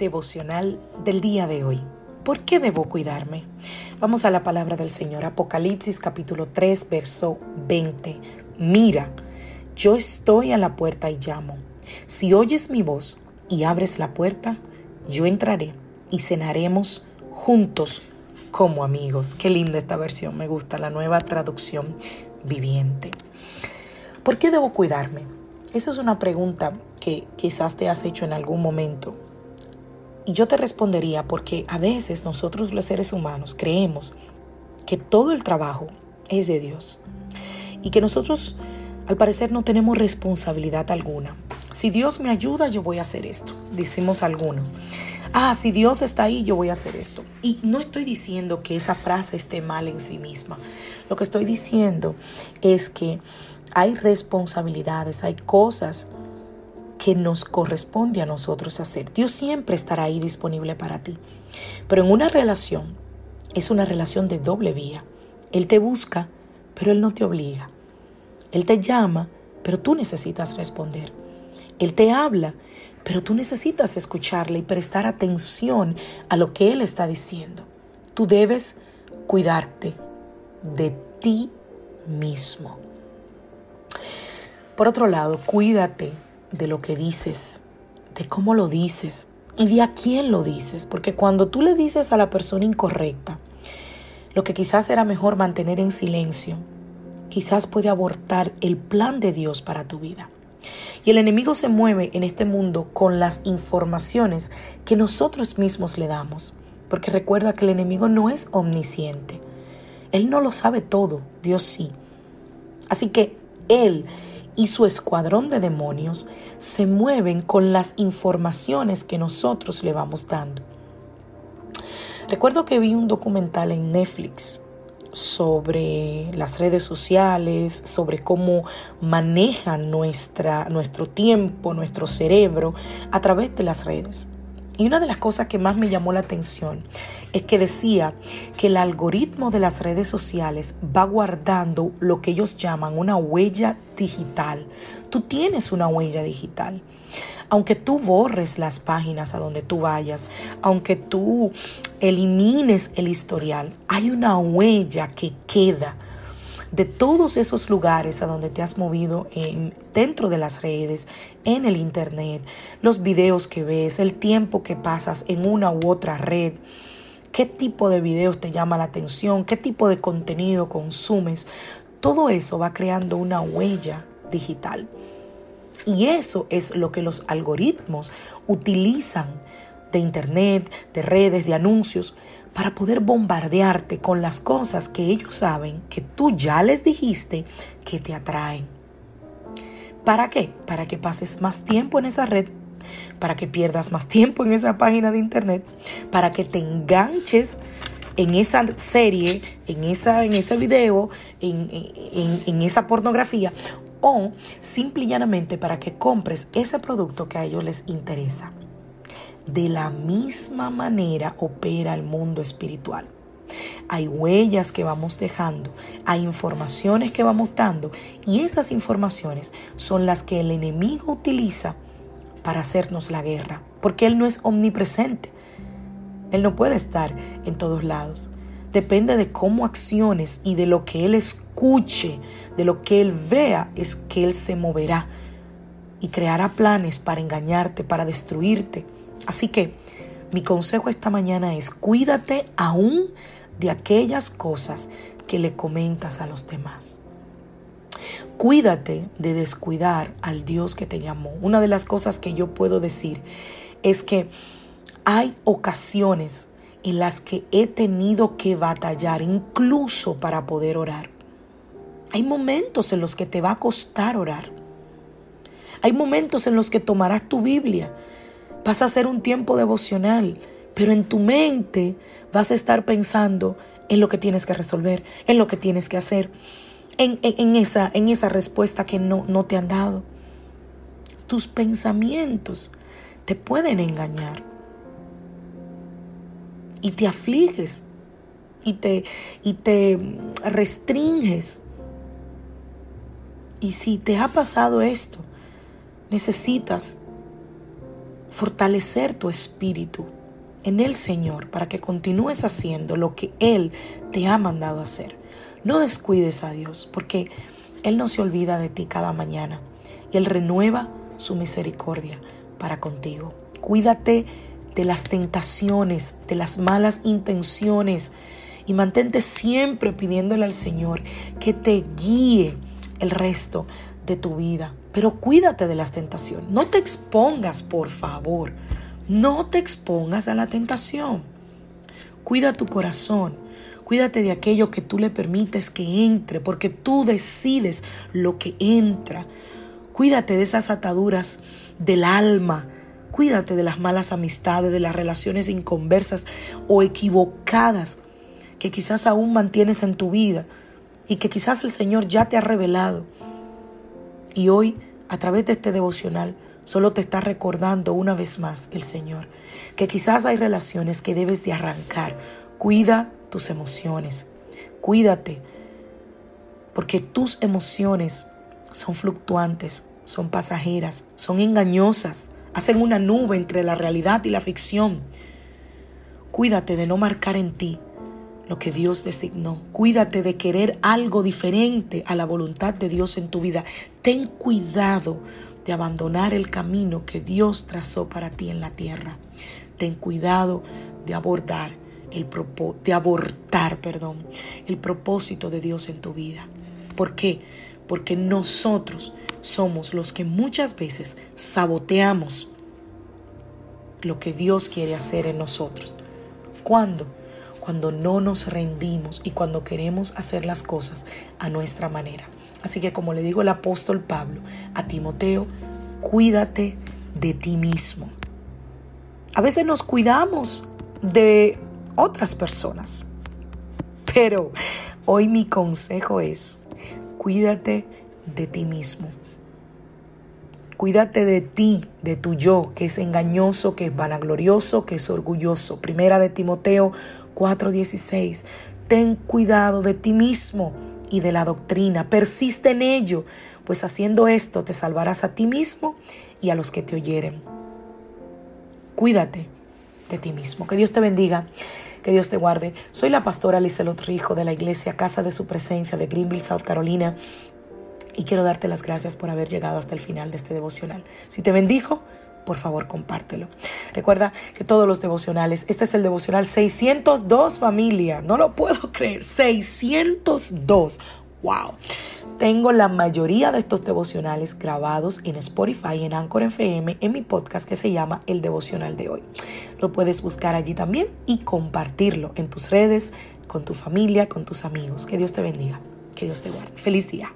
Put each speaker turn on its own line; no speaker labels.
Devocional del día de hoy. ¿Por qué debo cuidarme? Vamos a la palabra del Señor. Apocalipsis capítulo 3, verso 20. Mira, yo estoy a la puerta y llamo. Si oyes mi voz y abres la puerta, yo entraré y cenaremos juntos como amigos. Qué linda esta versión, me gusta la nueva traducción viviente. ¿Por qué debo cuidarme? Esa es una pregunta que quizás te has hecho en algún momento y yo te respondería porque a veces nosotros los seres humanos creemos que todo el trabajo es de Dios y que nosotros al parecer no tenemos responsabilidad alguna. Si Dios me ayuda, yo voy a hacer esto, decimos algunos. Ah, si Dios está ahí, yo voy a hacer esto. Y no estoy diciendo que esa frase esté mal en sí misma. Lo que estoy diciendo es que hay responsabilidades, hay cosas que nos corresponde a nosotros hacer. Dios siempre estará ahí disponible para ti. Pero en una relación es una relación de doble vía. Él te busca, pero Él no te obliga. Él te llama, pero tú necesitas responder. Él te habla, pero tú necesitas escucharle y prestar atención a lo que Él está diciendo. Tú debes cuidarte de ti mismo. Por otro lado, cuídate de lo que dices, de cómo lo dices y de a quién lo dices. Porque cuando tú le dices a la persona incorrecta lo que quizás era mejor mantener en silencio, quizás puede abortar el plan de Dios para tu vida. Y el enemigo se mueve en este mundo con las informaciones que nosotros mismos le damos. Porque recuerda que el enemigo no es omnisciente. Él no lo sabe todo, Dios sí. Así que Él y su escuadrón de demonios se mueven con las informaciones que nosotros le vamos dando. Recuerdo que vi un documental en Netflix sobre las redes sociales, sobre cómo manejan nuestra, nuestro tiempo, nuestro cerebro a través de las redes. Y una de las cosas que más me llamó la atención es que decía que el algoritmo de las redes sociales va guardando lo que ellos llaman una huella digital. Tú tienes una huella digital. Aunque tú borres las páginas a donde tú vayas, aunque tú elimines el historial, hay una huella que queda de todos esos lugares a donde te has movido en, dentro de las redes, en el internet, los videos que ves, el tiempo que pasas en una u otra red, qué tipo de videos te llama la atención, qué tipo de contenido consumes. Todo eso va creando una huella digital. Y eso es lo que los algoritmos utilizan de internet, de redes, de anuncios, para poder bombardearte con las cosas que ellos saben que tú ya les dijiste que te atraen. ¿Para qué? Para que pases más tiempo en esa red, para que pierdas más tiempo en esa página de internet, para que te enganches en esa serie, en, esa, en ese video, en, en, en esa pornografía, o simple y llanamente para que compres ese producto que a ellos les interesa. De la misma manera opera el mundo espiritual. Hay huellas que vamos dejando, hay informaciones que vamos dando y esas informaciones son las que el enemigo utiliza para hacernos la guerra, porque él no es omnipresente. Él no puede estar en todos lados. Depende de cómo acciones y de lo que él escuche, de lo que él vea, es que él se moverá y creará planes para engañarte, para destruirte Así que mi consejo esta mañana es cuídate aún de aquellas cosas que le comentas a los demás. Cuídate de descuidar al Dios que te llamó. Una de las cosas que yo puedo decir es que hay ocasiones en las que he tenido que batallar incluso para poder orar. Hay momentos en los que te va a costar orar. Hay momentos en los que tomarás tu Biblia, vas a hacer un tiempo devocional, pero en tu mente vas a estar pensando en lo que tienes que resolver, en lo que tienes que hacer, en, esa, en esa respuesta que no, no te han dado. Tus pensamientos te pueden engañar y te afliges y te, y te restringes. Y si te ha pasado esto, necesitas fortalecer tu espíritu en el Señor para que continúes haciendo lo que Él te ha mandado hacer. No descuides a Dios porque Él no se olvida de ti cada mañana y Él renueva su misericordia para contigo. Cuídate de las tentaciones, de las malas intenciones y mantente siempre pidiéndole al Señor que te guíe el resto de tu vida. Pero cuídate de las tentaciones. No te expongas, por favor. No te expongas a la tentación. Cuida tu corazón. Cuídate de aquello que tú le permites que entre, porque tú decides lo que entra. Cuídate de esas ataduras del alma. Cuídate de las malas amistades, de las relaciones inconversas o equivocadas que quizás aún mantienes en tu vida y que quizás el Señor ya te ha revelado. Y hoy, a través de este devocional, Solo te está recordando una vez más el Señor que quizás hay relaciones que debes de arrancar. Cuida tus emociones. Cuídate. Porque tus emociones son fluctuantes, son pasajeras, son engañosas, hacen una nube entre la realidad y la ficción. Cuídate de no marcar en ti lo que Dios designó. Cuídate de querer algo diferente a la voluntad de Dios en tu vida. Ten cuidado de abandonar el camino que Dios trazó para ti en la tierra. Ten cuidado de abordar el de abortar, perdón, el propósito de Dios en tu vida. ¿Por qué? Porque nosotros somos los que muchas veces saboteamos lo que Dios quiere hacer en nosotros. ¿Cuándo? Cuando no nos rendimos y cuando queremos hacer las cosas a nuestra manera. Así que como le digo el apóstol Pablo a Timoteo, cuídate de ti mismo. A veces nos cuidamos de otras personas, pero hoy mi consejo es, cuídate de ti mismo. Cuídate de ti, de tu yo, que es engañoso, que es vanaglorioso, que es orgulloso. Primera de Timoteo 4:16. Ten cuidado de ti mismo y de la doctrina. Persiste en ello, pues haciendo esto te salvarás a ti mismo y a los que te oyeren. Cuídate de ti mismo. Que Dios te bendiga. Que Dios te guarde. Soy la pastora Lizelot Rijo de la iglesia Casa de Su Presencia de Greenville, South Carolina. Y quiero darte las gracias por haber llegado hasta el final de este devocional. Si te bendijo, por favor compártelo. Recuerda que todos los devocionales, este es el devocional 602 familia, no lo puedo creer, 602. Wow. Tengo la mayoría de estos devocionales grabados en Spotify, en Anchor FM, en mi podcast que se llama El Devocional de hoy. Lo puedes buscar allí también y compartirlo en tus redes, con tu familia, con tus amigos. Que Dios te bendiga, que Dios te guarde. Feliz día.